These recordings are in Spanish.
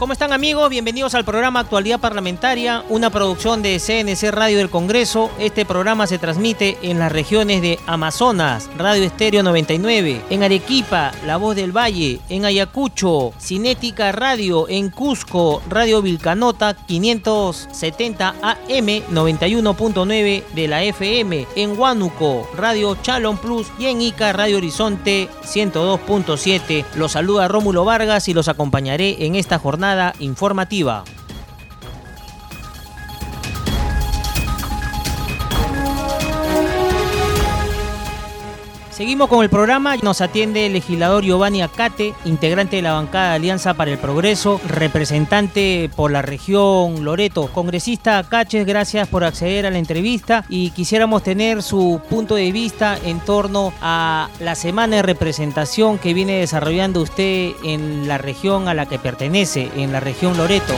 ¿Cómo están amigos? Bienvenidos al programa Actualidad Parlamentaria, una producción de CNC Radio del Congreso. Este programa se transmite en las regiones de Amazonas, Radio Estéreo 99, en Arequipa, La Voz del Valle, en Ayacucho, Cinética Radio, en Cusco, Radio Vilcanota 570 AM 91.9 de la FM, en Huánuco, Radio Chalon Plus y en Ica, Radio Horizonte 102.7. Los saluda Rómulo Vargas y los acompañaré en esta jornada informativa. Seguimos con el programa, nos atiende el legislador Giovanni Acate, integrante de la bancada Alianza para el Progreso, representante por la región Loreto. Congresista Acaches, gracias por acceder a la entrevista y quisiéramos tener su punto de vista en torno a la semana de representación que viene desarrollando usted en la región a la que pertenece, en la región Loreto.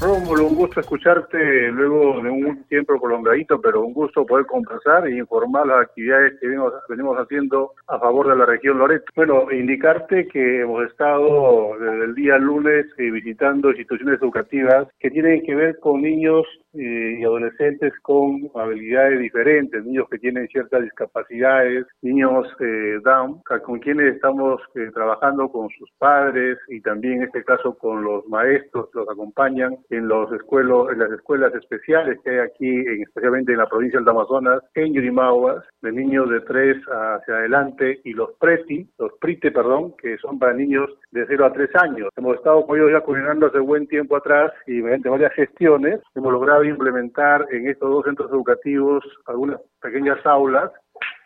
Rómulo, un gusto escucharte luego de un tiempo prolongadito, pero un gusto poder conversar e informar las actividades que venimos, venimos haciendo a favor de la región Loreto. Bueno, indicarte que hemos estado desde el día lunes eh, visitando instituciones educativas que tienen que ver con niños eh, y adolescentes con habilidades diferentes, niños que tienen ciertas discapacidades, niños eh, Down, con quienes estamos trabajando con sus padres y también en este caso con los maestros que los acompañan en los escuelos, en las escuelas especiales que hay aquí, en, especialmente en la provincia del Amazonas, en Yurimaguas, de niños de 3 hacia adelante, y los PRETI, los PRITE, perdón, que son para niños de 0 a 3 años. Hemos estado con ellos ya coordinando hace buen tiempo atrás y mediante varias gestiones hemos logrado implementar en estos dos centros educativos algunas pequeñas aulas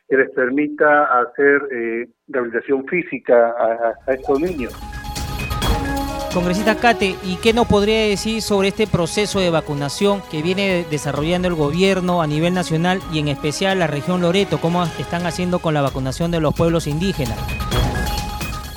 que les permita hacer eh, rehabilitación física a estos niños. Congresista Cate, ¿y qué nos podría decir sobre este proceso de vacunación que viene desarrollando el gobierno a nivel nacional y en especial la región Loreto? ¿Cómo están haciendo con la vacunación de los pueblos indígenas?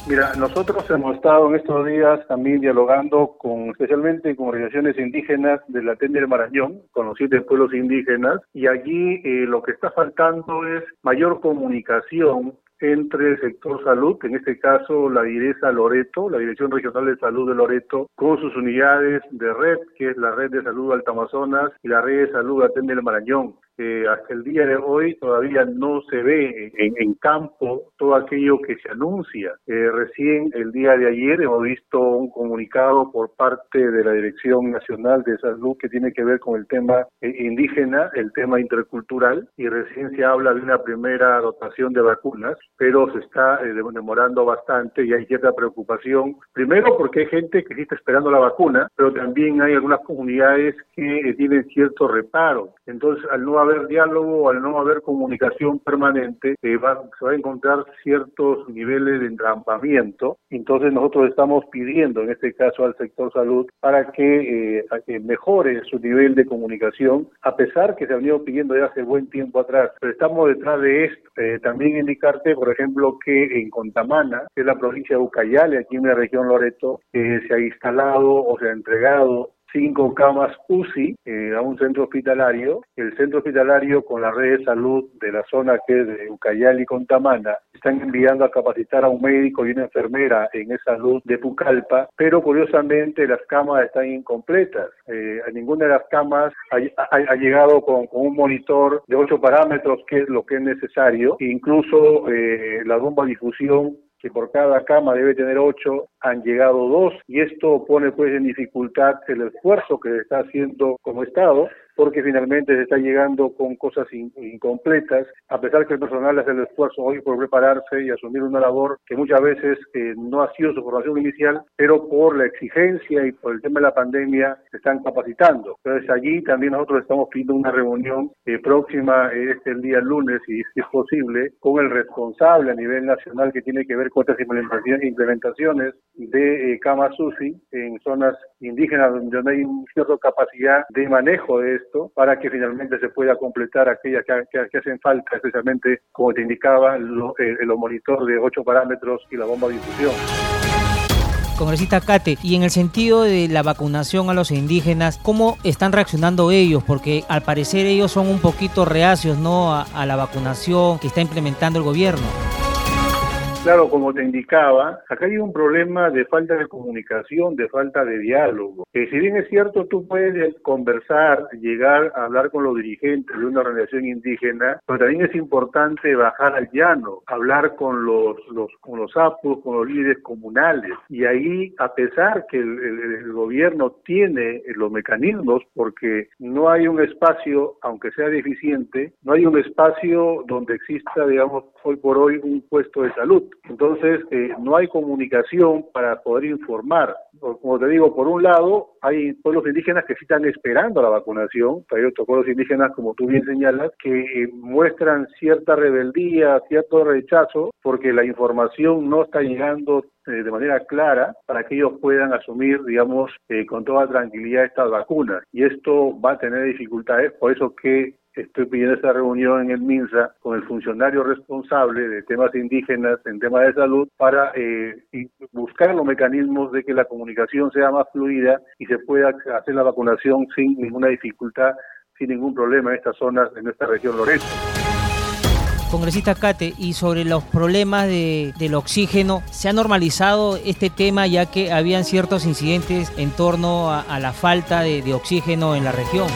Mira, nosotros hemos estado en estos días también dialogando con, especialmente con organizaciones indígenas de la Tenda del Marañón, con los siete pueblos indígenas, y allí eh, lo que está faltando es mayor comunicación entre el sector salud, en este caso la DIRESA Loreto, la Dirección Regional de Salud de Loreto, con sus unidades de red, que es la Red de Salud Alta Amazonas y la Red de Salud Atende el Marañón hasta el día de hoy todavía no se ve en, campo todo aquello que se anuncia. Eh, recién el día de ayer hemos visto un comunicado por parte de la Dirección Nacional de Salud que tiene que ver con el tema eh, indígena, el tema intercultural, y recién se habla de una primera dotación de vacunas, pero se está eh, demorando bastante y hay cierta preocupación. Primero porque hay gente que sí está esperando la vacuna, pero también hay algunas comunidades que tienen cierto reparo. Entonces, al no haber diálogo, al no haber comunicación permanente, se va a encontrar ciertos niveles de entrampamiento. Entonces nosotros estamos pidiendo, en este caso al sector salud, para que, eh, mejore su nivel de comunicación, a pesar que se ha venido pidiendo ya hace buen tiempo atrás. Pero estamos detrás de esto. Eh, también indicarte, por ejemplo, que en Contamana, que es la provincia de Ucayale, aquí en la región Loreto, eh, se ha instalado o se ha entregado cinco camas UCI eh, a un centro hospitalario. El centro hospitalario con la red de salud de la zona que es de Ucayali y Contamana están enviando a capacitar a un médico y una enfermera en esa salud de Pucallpa, pero curiosamente las camas están incompletas. Eh, ninguna de las camas ha, llegado con, un monitor de ocho parámetros, que es lo que es necesario. Incluso eh, la bomba difusión que por cada cama debe tener ocho, han llegado dos y esto pone pues en dificultad el esfuerzo que está haciendo como Estado porque finalmente se está llegando con cosas incompletas, a pesar que el personal hace el esfuerzo hoy por prepararse y asumir una labor que muchas veces eh, no ha sido su formación inicial, pero por la exigencia y por el tema de la pandemia se están capacitando. Entonces allí también nosotros estamos pidiendo una reunión eh, próxima eh, este día lunes, si, es posible, con el responsable a nivel nacional que tiene que ver con estas implementaciones de Kama en zonas indígenas donde no hay cierta capacidad de manejo de para que finalmente se pueda completar aquellas que, hacen falta, especialmente, como te indicaba, el, el monitor de ocho parámetros y la bomba de infusión. Congresista Cate, y en el sentido de la vacunación a los indígenas, ¿cómo están reaccionando ellos? Porque al parecer ellos son un poquito reacios ¿no? a la vacunación que está implementando el gobierno. Claro, como te indicaba, acá hay un problema de falta de comunicación, de falta de diálogo. Que si bien es cierto, tú puedes conversar, llegar a hablar con los dirigentes de una organización indígena, pero también es importante bajar al llano, hablar con los, los con los apus, con los líderes comunales. Y ahí, a pesar que el, gobierno tiene los mecanismos, porque no hay un espacio, aunque sea deficiente, no hay un espacio donde exista, digamos, hoy por hoy un puesto de salud. Entonces, eh, no hay comunicación para poder informar. Como te digo, por un lado, hay pueblos indígenas que sí están esperando la vacunación, hay otros pueblos indígenas, como tú bien señalas, que eh, muestran cierta rebeldía, cierto rechazo, porque la información no está llegando eh, de manera clara para que ellos puedan asumir, digamos, con toda tranquilidad estas vacunas. Y esto va a tener dificultades, por eso que estoy pidiendo esta reunión en el MINSA con el funcionario responsable de temas indígenas en temas de salud para eh, buscar los mecanismos de que la comunicación sea más fluida y se pueda hacer la vacunación sin ninguna dificultad, sin ningún problema en estas zonas, en esta región Loreto. Congresista Cate, y sobre los problemas de, del oxígeno, ¿se ha normalizado este tema ya que habían ciertos incidentes en torno a, la falta de oxígeno en la región?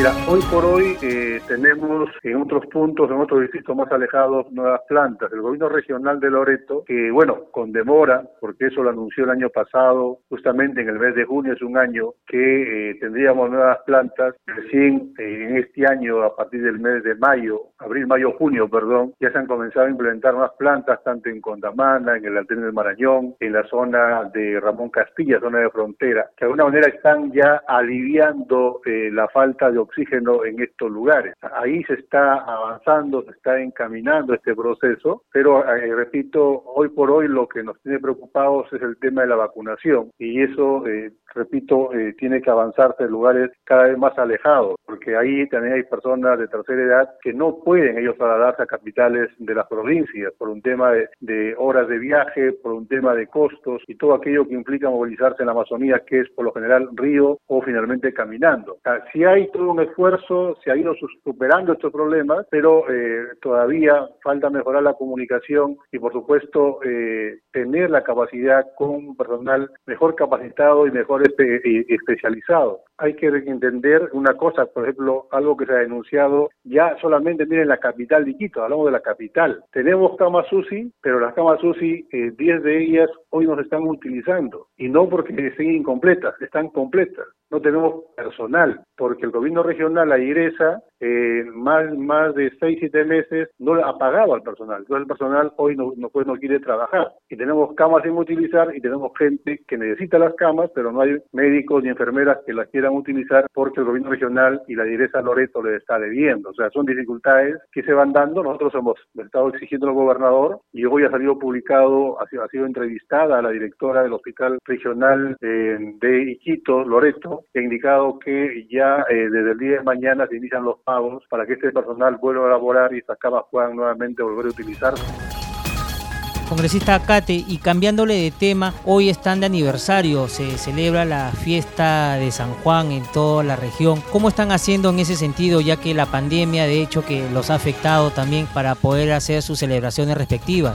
Mira, hoy por hoy eh, tenemos en otros puntos, en otros distritos más alejados, nuevas plantas. El gobierno regional de Loreto, que bueno, con demora, porque eso lo anunció el año pasado, justamente en el mes de junio, es un año que eh, tendríamos nuevas plantas. Recién eh, en este año, a partir del mes de mayo, abril, mayo, junio, perdón, ya se han comenzado a implementar nuevas plantas, tanto en Condamana, en el Altén del Marañón, en la zona de Ramón Castilla, zona de frontera, que de alguna manera están ya aliviando la falta de oxígeno en estos lugares. Ahí se está avanzando, se está encaminando este proceso, pero eh, repito, hoy por hoy lo que nos tiene preocupados es el tema de la vacunación y eso, eh, repito, eh, tiene que avanzarse en lugares cada vez más alejados, porque ahí también hay personas de tercera edad que no pueden ellos trasladarse a capitales de las provincias por un tema de, horas de viaje, por un tema de costos y todo aquello que implica movilizarse en la Amazonía, que es por lo general río o finalmente caminando. Sea, si hay todo un esfuerzo, se ha ido superando estos problemas, pero eh, todavía falta mejorar la comunicación y, por supuesto, eh, tener la capacidad con personal mejor capacitado y mejor especializado. Hay que entender una cosa, por ejemplo, algo que se ha denunciado ya solamente, miren, la capital de Quito, hablamos de la capital. Tenemos camas UCI, pero las camas UCI, 10 eh, de ellas hoy no se están utilizando y no porque estén incompletas, están completas. No tenemos personal porque el gobierno regional, la IRESA, eh, más, más de seis, siete meses no ha pagado al personal. Entonces el personal hoy no, no, pues, no quiere trabajar. Y tenemos camas sin utilizar y tenemos gente que necesita las camas, pero no hay médicos ni enfermeras que las quieran utilizar porque el gobierno regional y la IRESA Loreto les está debiendo. O sea, son dificultades que se van dando. Nosotros hemos estado exigiendo al gobernador y hoy ha salido publicado, ha sido, ha sido entrevistada a la directora del Hospital Regional eh, de Iquito, Loreto, que ha indicado que ya eh, desde el día de mañana se inician los pagos para que este personal vuelva a laborar y estas camas puedan nuevamente volver a utilizarse. Congresista Acate, y cambiándole de tema, hoy están de aniversario, se celebra la fiesta de San Juan en toda la región. ¿Cómo están haciendo en ese sentido, ya que la pandemia de hecho que los ha afectado también para poder hacer sus celebraciones respectivas?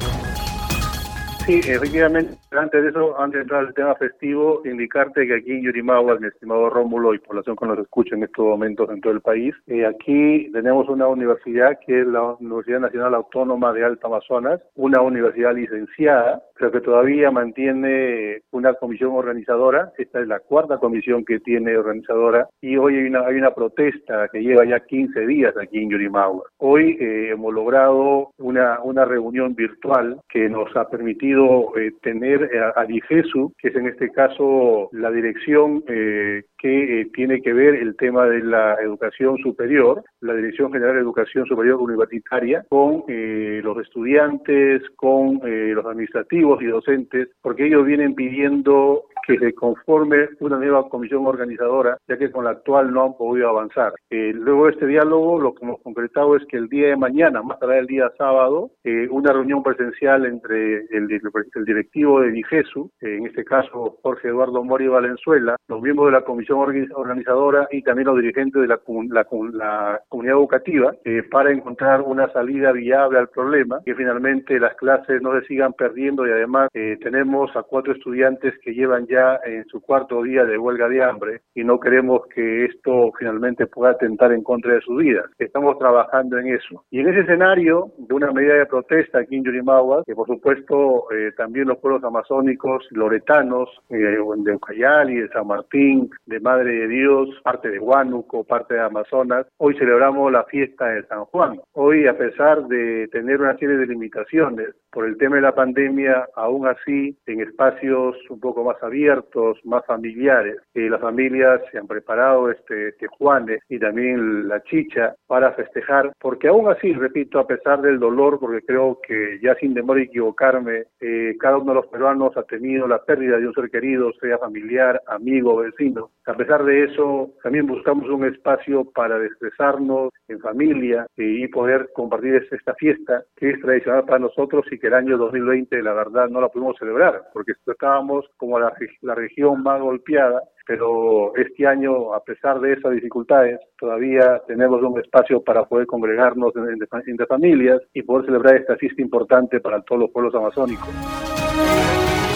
Sí, efectivamente, antes de eso, antes de entrar al tema festivo, indicarte que aquí en Yurimagua, mi estimado Rómulo y población que nos escucha en estos momentos en todo el país, eh, aquí tenemos una universidad que es la Universidad Nacional Autónoma de Alta Amazonas, una universidad licenciada, pero que todavía mantiene una comisión organizadora. Esta es la cuarta comisión que tiene organizadora y hoy hay una, hay una protesta que lleva ya 15 días aquí en Yurimagua. Hoy eh, hemos logrado una, una reunión virtual que nos ha permitido eh, tener eh, a, DIFESU, que es en este caso la dirección eh, que tiene que ver el tema de la educación superior, la Dirección General de Educación Superior Universitaria, con los estudiantes, con los administrativos y docentes, porque ellos vienen pidiendo que se conforme una nueva comisión organizadora, ya que con la actual no han podido avanzar. Eh, luego de este diálogo, lo que hemos concretado es que el día de mañana, más tarde el día sábado, eh, una reunión presencial entre el, el directivo de DIGESU, en este caso Jorge Eduardo Mori Valenzuela, los miembros de la comisión organizadora y también los dirigentes de la, la, la comunidad educativa, eh, para encontrar una salida viable al problema, que finalmente las clases no se sigan perdiendo y además eh, tenemos a cuatro estudiantes que llevan ya en su cuarto día de huelga de hambre y no queremos que esto finalmente pueda atentar en contra de sus vidas. Estamos trabajando en eso. Y en ese escenario de una medida de protesta aquí en Yurimagua, que por supuesto eh, también los pueblos amazónicos, loretanos, eh, de Ucayali, de San Martín, de Madre de Dios, parte de Huánuco, parte de Amazonas, hoy celebramos la fiesta de San Juan. Hoy, a pesar de tener una serie de limitaciones por el tema de la pandemia, aún así, en espacios un poco más abiertos, más familiares, eh, las familias se han preparado este, este Juanes y también la chicha para festejar, porque aún así, repito, a pesar del dolor, porque creo que ya sin demora equivocarme, eh, cada uno de los peruanos ha tenido la pérdida de un ser querido, sea familiar, amigo, vecino. A pesar de eso, también buscamos un espacio para desestresarnos en familia y poder compartir esta fiesta que es tradicional para nosotros y que el año 2020 la verdad no la pudimos celebrar porque estábamos como la, la región más golpeada pero este año, a pesar de esas dificultades, todavía tenemos un espacio para poder congregarnos entre familias y poder celebrar esta fiesta importante para todos los pueblos amazónicos.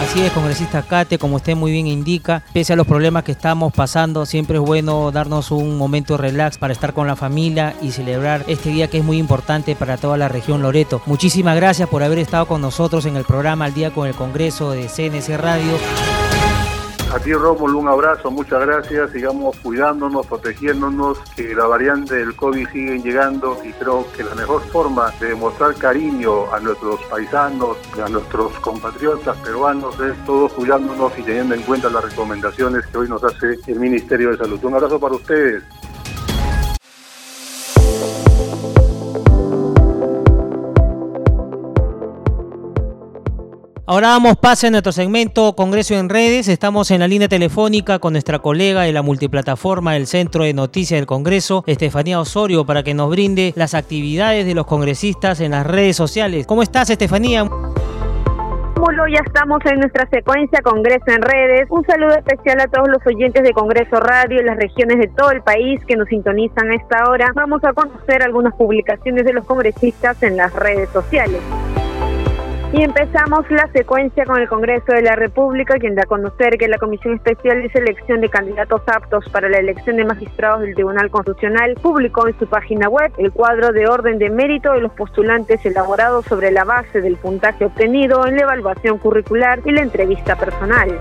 Así es, congresista Cate, como usted muy bien indica, pese a los problemas que estamos pasando, siempre es bueno darnos un momento relax para estar con la familia y celebrar este día que es muy importante para toda la región Loreto. Muchísimas gracias por haber estado con nosotros en el programa Al Día con el Congreso de CNC Radio. A ti, Rómulo, un abrazo, muchas gracias. Sigamos cuidándonos, protegiéndonos, que la variante del COVID sigue llegando y creo que la mejor forma de demostrar cariño a nuestros paisanos, a nuestros compatriotas peruanos, es todos cuidándonos y teniendo en cuenta las recomendaciones que hoy nos hace el Ministerio de Salud. Un abrazo para ustedes. Ahora damos pase a nuestro segmento Congreso en Redes. Estamos en la línea telefónica con nuestra colega de la multiplataforma del Centro de Noticias del Congreso, Estefanía Osorio, para que nos brinde las actividades de los congresistas en las redes sociales. ¿Cómo estás, Estefanía? ya estamos en nuestra secuencia Congreso en Redes. Un saludo especial a todos los oyentes de Congreso Radio y las regiones de todo el país que nos sintonizan a esta hora. Vamos a conocer algunas publicaciones de los congresistas en las redes sociales. Y empezamos la secuencia con el Congreso de la República, quien da a conocer que la Comisión Especial de Selección de Candidatos Aptos para la elección de magistrados del Tribunal Constitucional publicó en su página web el cuadro de orden de mérito de los postulantes elaborados sobre la base del puntaje obtenido en la evaluación curricular y la entrevista personal.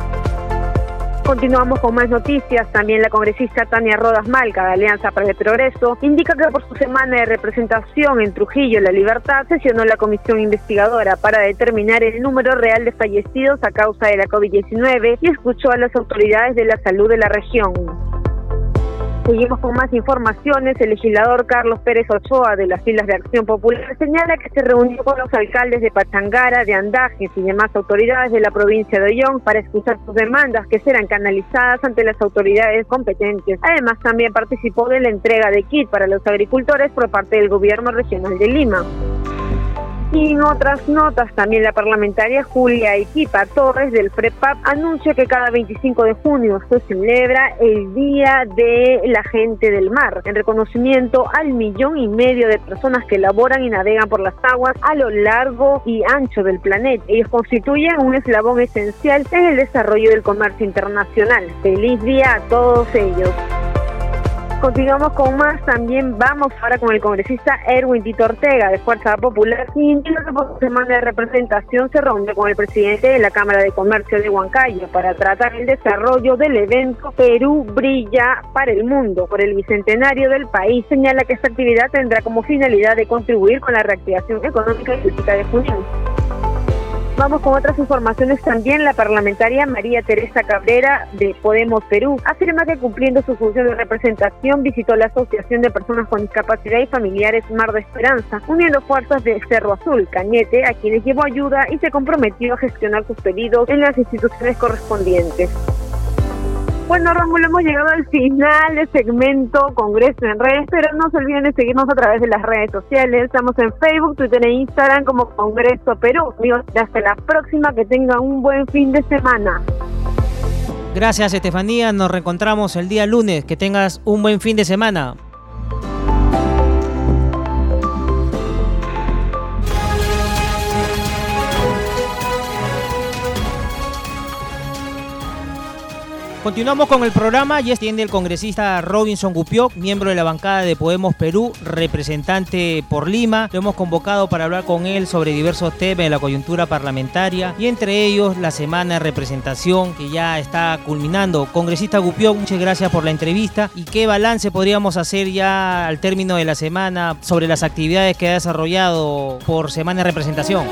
Continuamos con más noticias. También la congresista Tania Rodas Malca, de Alianza para el Progreso, indica que por su semana de representación en Trujillo, La Libertad, sesionó la comisión investigadora para determinar el número real de fallecidos a causa de la COVID-19 y escuchó a las autoridades de la salud de la región. Seguimos con más informaciones. El legislador Carlos Pérez Ochoa de las filas de Acción Popular señala que se reunió con los alcaldes de Pachangara, de Andajes y demás autoridades de la provincia de Ollón para escuchar sus demandas que serán canalizadas ante las autoridades competentes. Además, también participó de la entrega de kit para los agricultores por parte del gobierno regional de Lima. Y en otras notas, también la parlamentaria Julia Equipa Torres del FREPAP anuncia que cada 25 de junio se celebra el Día de la Gente del Mar, en reconocimiento al millón y medio de personas que laboran y navegan por las aguas a lo largo y ancho del planeta. Ellos constituyen un eslabón esencial en el desarrollo del comercio internacional. Feliz día a todos ellos. Continuamos con más, también vamos ahora con el congresista Erwin Tito Ortega de Fuerza Popular, quien su semana de representación se reúne con el presidente de la Cámara de Comercio de Huancayo para tratar el desarrollo del evento Perú Brilla para el Mundo por el Bicentenario del país. Señala que esta actividad tendrá como finalidad de contribuir con la reactivación económica y política de Junio. Vamos con otras informaciones también. La parlamentaria María Teresa Cabrera de Podemos Perú afirma que cumpliendo su función de representación visitó la Asociación de Personas con Discapacidad y Familiares Mar de Esperanza, uniendo fuerzas de Cerro Azul, Cañete, a quienes llevó ayuda y se comprometió a gestionar sus pedidos en las instituciones correspondientes. Bueno, Rómulo, hemos llegado al final del segmento Congreso en Redes, pero no se olviden de seguirnos a través de las redes sociales. Estamos en Facebook, Twitter e Instagram como Congreso Perú. Amigos, hasta la próxima, que tengan un buen fin de semana. Gracias, Estefanía. Nos reencontramos el día lunes. Que tengas un buen fin de semana. Continuamos con el programa y extiende el congresista Robinson Gupioc, miembro de la bancada de Podemos Perú, representante por Lima. Lo hemos convocado para hablar con él sobre diversos temas de la coyuntura parlamentaria y entre ellos la semana de representación que ya está culminando. Congresista Gupioc, muchas gracias por la entrevista y qué balance podríamos hacer ya al término de la semana sobre las actividades que ha desarrollado por semana de representación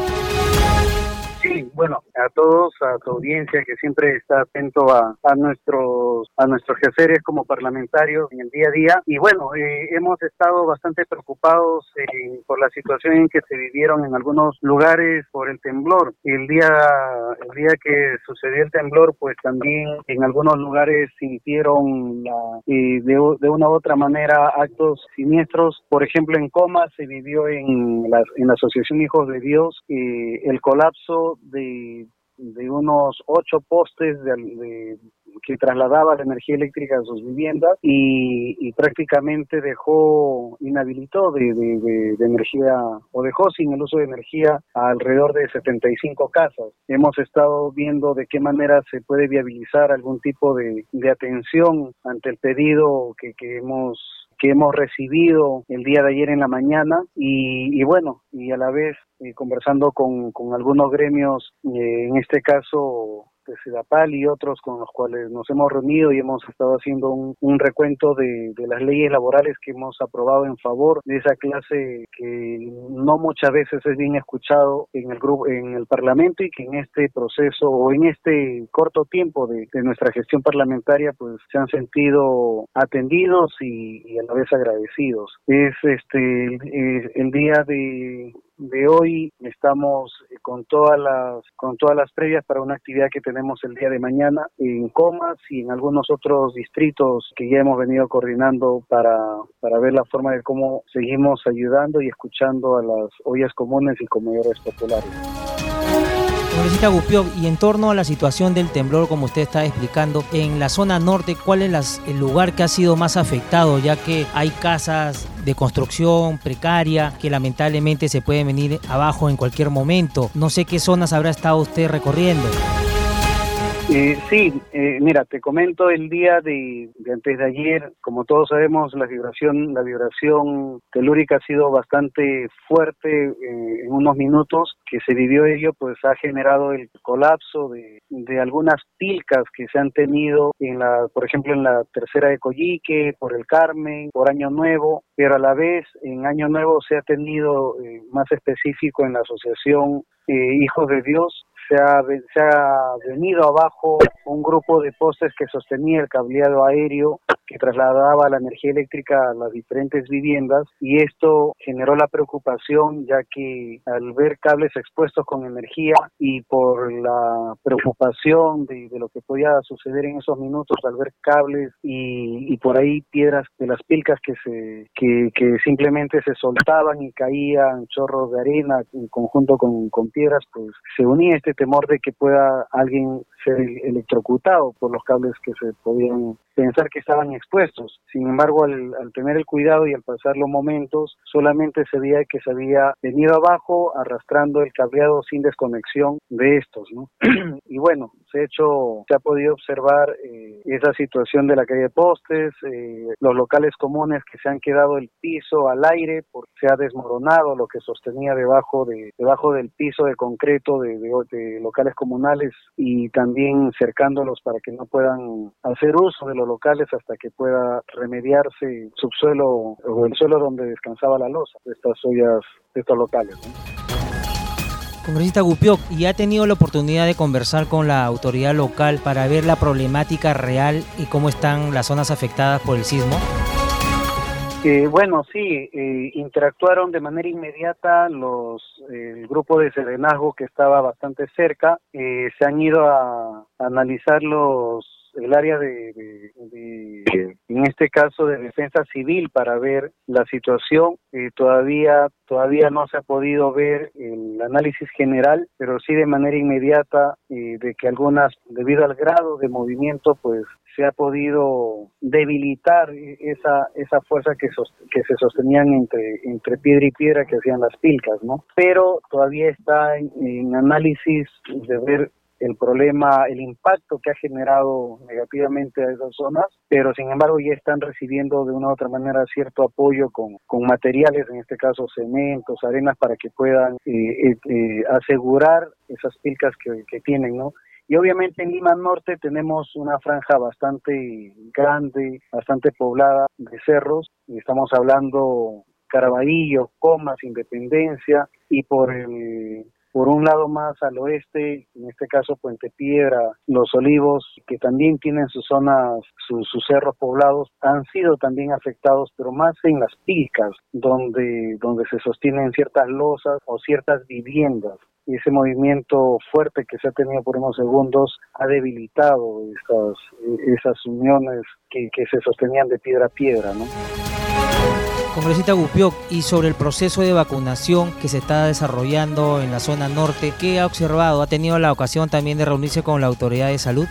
a todos, a tu audiencia que siempre está atento a, nuestros a nuestros quehaceres como parlamentarios en el día a día. Y bueno, eh, hemos estado bastante preocupados eh, por la situación en que se vivieron en algunos lugares por el temblor. El día, el día que sucedió el temblor, pues también en algunos lugares sintieron la, eh, de, de, una u otra manera actos siniestros. Por ejemplo, en Coma se vivió en la, en la Asociación Hijos de Dios el colapso de, de unos ocho postes de, que trasladaba la energía eléctrica a sus viviendas y, prácticamente dejó, inhabilitó de, de, energía o dejó sin el uso de energía alrededor de 75 casas. Hemos estado viendo de qué manera se puede viabilizar algún tipo de, atención ante el pedido que, que hemos que hemos recibido el día de ayer en la mañana y, bueno, y a la vez eh, conversando con, con algunos gremios, eh, en este caso de Sedapal y otros con los cuales nos hemos reunido y hemos estado haciendo un, recuento de, las leyes laborales que hemos aprobado en favor de esa clase que no muchas veces es bien escuchado en el grupo, en el Parlamento y que en este proceso o en este corto tiempo de, nuestra gestión parlamentaria pues se han sentido atendidos y, a la vez agradecidos. Es este el día de de hoy estamos con todas las con todas las previas para una actividad que tenemos el día de mañana en Comas y en algunos otros distritos que ya hemos venido coordinando para, para ver la forma de cómo seguimos ayudando y escuchando a las ollas comunes y comedores populares. Congresista Gupio, y en torno a la situación del temblor, como usted está explicando, en la zona norte, ¿cuál es el lugar que ha sido más afectado? Ya que hay casas de construcción precaria que lamentablemente se pueden venir abajo en cualquier momento. No sé qué zonas habrá estado usted recorriendo. Eh, sí, eh, mira, te comento el día de, antes de ayer, como todos sabemos, la vibración, la vibración telúrica ha sido bastante fuerte eh, en unos minutos que se vivió ello, pues ha generado el colapso de, de, algunas pilcas que se han tenido en la, por ejemplo, en la tercera de Coyique, por el Carmen, por Año Nuevo, pero a la vez en Año Nuevo se ha tenido más específico en la asociación Hijos de Dios se ha, se ha venido abajo un grupo de postes que sostenía el cableado aéreo que trasladaba la energía eléctrica a las diferentes viviendas y esto generó la preocupación ya que al ver cables expuestos con energía y por la preocupación de, lo que podía suceder en esos minutos al ver cables y, y por ahí piedras de las pilcas que se que, que, simplemente se soltaban y caían chorros de arena en conjunto con, con piedras pues se unía este temor de que pueda alguien ser electrocutado por los cables que se podían pensar que estaban expuestos. Sin embargo, al, tener el cuidado y al pasar los momentos, solamente se veía que se había venido abajo arrastrando el cableado sin desconexión de estos. ¿no? y bueno, se ha hecho, se ha podido observar eh, esa situación de la calle de postes, eh, los locales comunes que se han quedado el piso al aire porque se ha desmoronado lo que sostenía debajo de debajo del piso de concreto de, de locales comunales y también cercándolos para que no puedan hacer uso de los locales hasta que pueda remediarse el subsuelo o el suelo donde descansaba la losa de estas ollas, de estos locales. Congresista Gupioc, ¿y ha tenido la oportunidad de conversar con la autoridad local para ver la problemática real y cómo están las zonas afectadas por el sismo? Eh, bueno, sí, eh, interactuaron de manera inmediata los el grupo de serenazgo que estaba bastante cerca, eh, se han ido a, analizar los el área de, en este caso de defensa civil para ver la situación. Todavía todavía no se ha podido ver el análisis general pero sí de manera inmediata de que algunas debido al grado de movimiento pues se ha podido debilitar esa esa fuerza que, que se sostenían entre entre piedra y piedra que hacían las pilcas, ¿no? Pero todavía está en, análisis de ver el problema, el impacto que ha generado negativamente a esas zonas, pero sin embargo ya están recibiendo de una u otra manera cierto apoyo con, con materiales, en este caso cementos, arenas, para que puedan eh, eh, eh, asegurar esas pilcas que, que tienen, ¿no? Y obviamente en Lima Norte tenemos una franja bastante grande, bastante poblada de cerros. Estamos hablando Caraballo, Comas, Independencia y por el por un lado más al oeste, en este caso Puente Piedra, Los Olivos, que también tienen sus zonas, sus, cerros poblados, han sido también afectados, pero más en las picas, donde, donde se sostienen ciertas losas o ciertas viviendas y ese movimiento fuerte que se ha tenido por unos segundos ha debilitado esas, uniones que, que se sostenían de piedra a piedra, ¿no? Congresista Gupioc, y sobre el proceso de vacunación que se está desarrollando en la zona norte, ¿qué ha observado? ¿Ha tenido la ocasión también de reunirse con la autoridad de salud?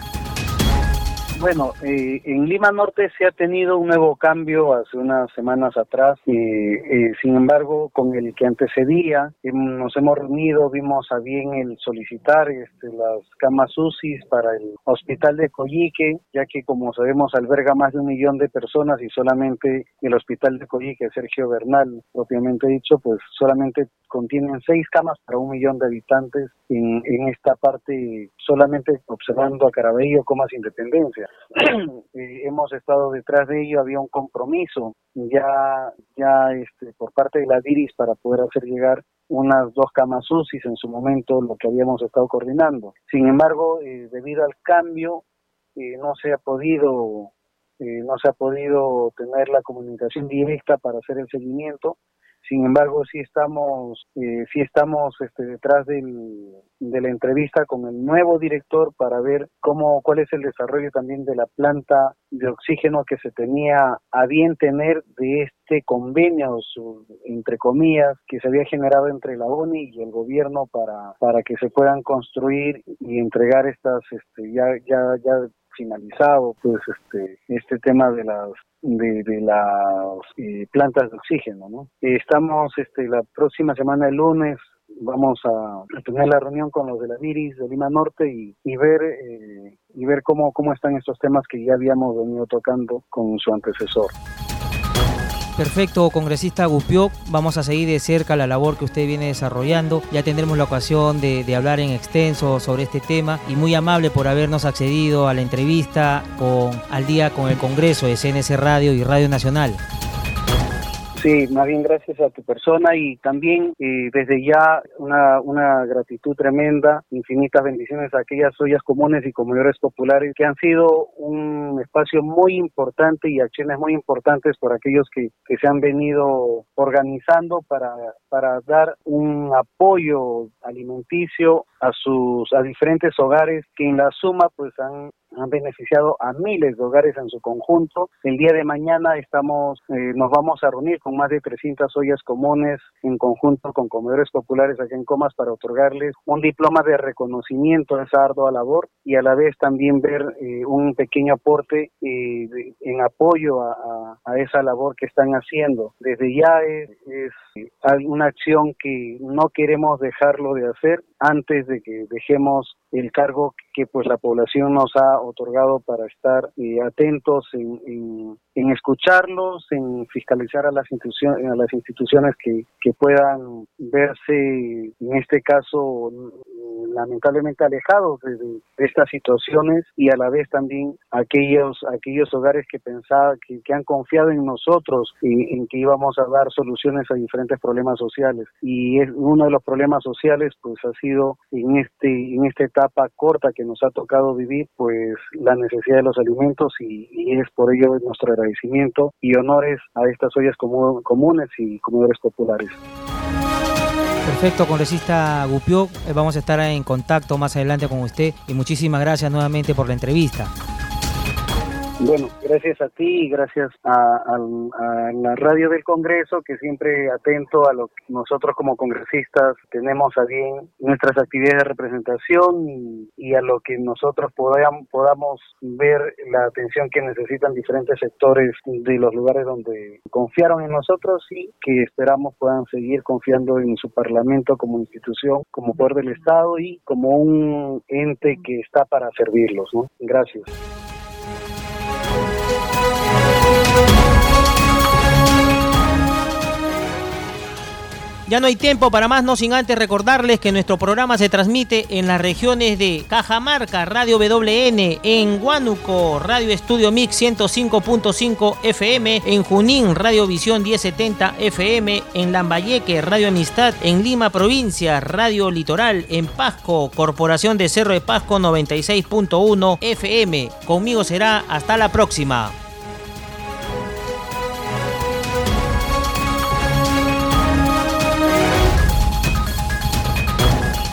Bueno, eh, en Lima Norte se ha tenido un nuevo cambio hace unas semanas atrás. y eh, sin embargo, con el que antecedía, em, nos hemos reunido, vimos a bien el solicitar este, las camas UCI para el hospital de Coyique, ya que como sabemos alberga más de un millón de personas y solamente el hospital de Coyique, Sergio Bernal, propiamente dicho, pues solamente contienen seis camas para un millón de habitantes en, en esta parte, solamente observando a Carabello, Comas Independencia. Eh, hemos estado detrás de ello, había un compromiso ya, ya este, por parte de la DIRIS para poder hacer llegar unas dos camas UCI en su momento, lo que habíamos estado coordinando. Sin embargo, eh, debido al cambio, eh, no se ha podido no se ha podido tener la comunicación directa para hacer el seguimiento sin embargo, sí estamos, eh, sí estamos este, detrás del, de la entrevista con el nuevo director para ver cómo, cuál es el desarrollo también de la planta de oxígeno que se tenía a bien tener de este convenio, entre comillas, que se había generado entre la ONI y el gobierno para, para que se puedan construir y entregar estas, este, ya, ya, ya finalizado pues este este tema de las de, las eh, plantas de oxígeno. ¿no? Estamos este, la próxima semana, el lunes, vamos a, tener la reunión con los de la Viris de Lima Norte y, ver eh, y ver cómo, cómo están estos temas que ya habíamos venido tocando con su antecesor. Perfecto, congresista Gupio, vamos a seguir de cerca la labor que usted viene desarrollando. Ya tendremos la ocasión de, de, hablar en extenso sobre este tema y muy amable por habernos accedido a la entrevista con Al día con el Congreso de CNC Radio y Radio Nacional. Sí, más bien gracias a tu persona y también eh, desde ya una, una gratitud tremenda, infinitas bendiciones a aquellas ollas comunes y comedores populares que han sido un espacio muy importante y acciones muy importantes por aquellos que, que se han venido organizando para, para dar un apoyo alimenticio a sus a diferentes hogares que en la suma pues han han beneficiado a miles de hogares en su conjunto. El día de mañana estamos, eh, nos vamos a reunir con más de 300 ollas comunes en conjunto con comedores populares aquí en Comas para otorgarles un diploma de reconocimiento de esa ardua labor y a la vez también ver eh, un pequeño aporte eh, en apoyo a, esa labor que están haciendo. Desde ya es, es una acción que no queremos dejarlo de hacer antes de que dejemos el cargo que pues la población nos ha otorgado para estar eh, atentos en, en, escucharlos, en fiscalizar a las instituciones, a las instituciones que, que puedan verse, en este caso, lamentablemente alejados de, estas situaciones y a la vez también aquellos aquellos hogares que pensaban que, han confiado en nosotros y en que íbamos a dar soluciones a diferentes problemas sociales y es uno de los problemas sociales pues ha sido en este en esta etapa corta que nos ha tocado vivir pues la necesidad de los alimentos y, es por ello nuestro agradecimiento y honores a estas ollas comunes y comedores populares. Perfecto, congresista Gupió. Eh, vamos a estar en contacto más adelante con usted y muchísimas gracias nuevamente por la entrevista. Bueno, gracias a ti y gracias a, la radio del Congreso que siempre atento a lo que nosotros como congresistas tenemos a bien nuestras actividades de representación y, a lo que nosotros podamos, podamos ver la atención que necesitan diferentes sectores de los lugares donde confiaron en nosotros y que esperamos puedan seguir confiando en su Parlamento como institución, como poder del Estado y como un ente que está para servirlos. ¿no? Gracias. Ya no hay tiempo para más, no sin antes recordarles que nuestro programa se transmite en las regiones de Cajamarca, Radio WN, en Huánuco, Radio Estudio Mix 105.5 FM, en Junín, Radio Visión 1070 FM, en Lambayeque, Radio Amistad, en Lima Provincia, Radio Litoral, en Pasco, Corporación de Cerro de Pasco 96.1 FM. Conmigo será hasta la próxima.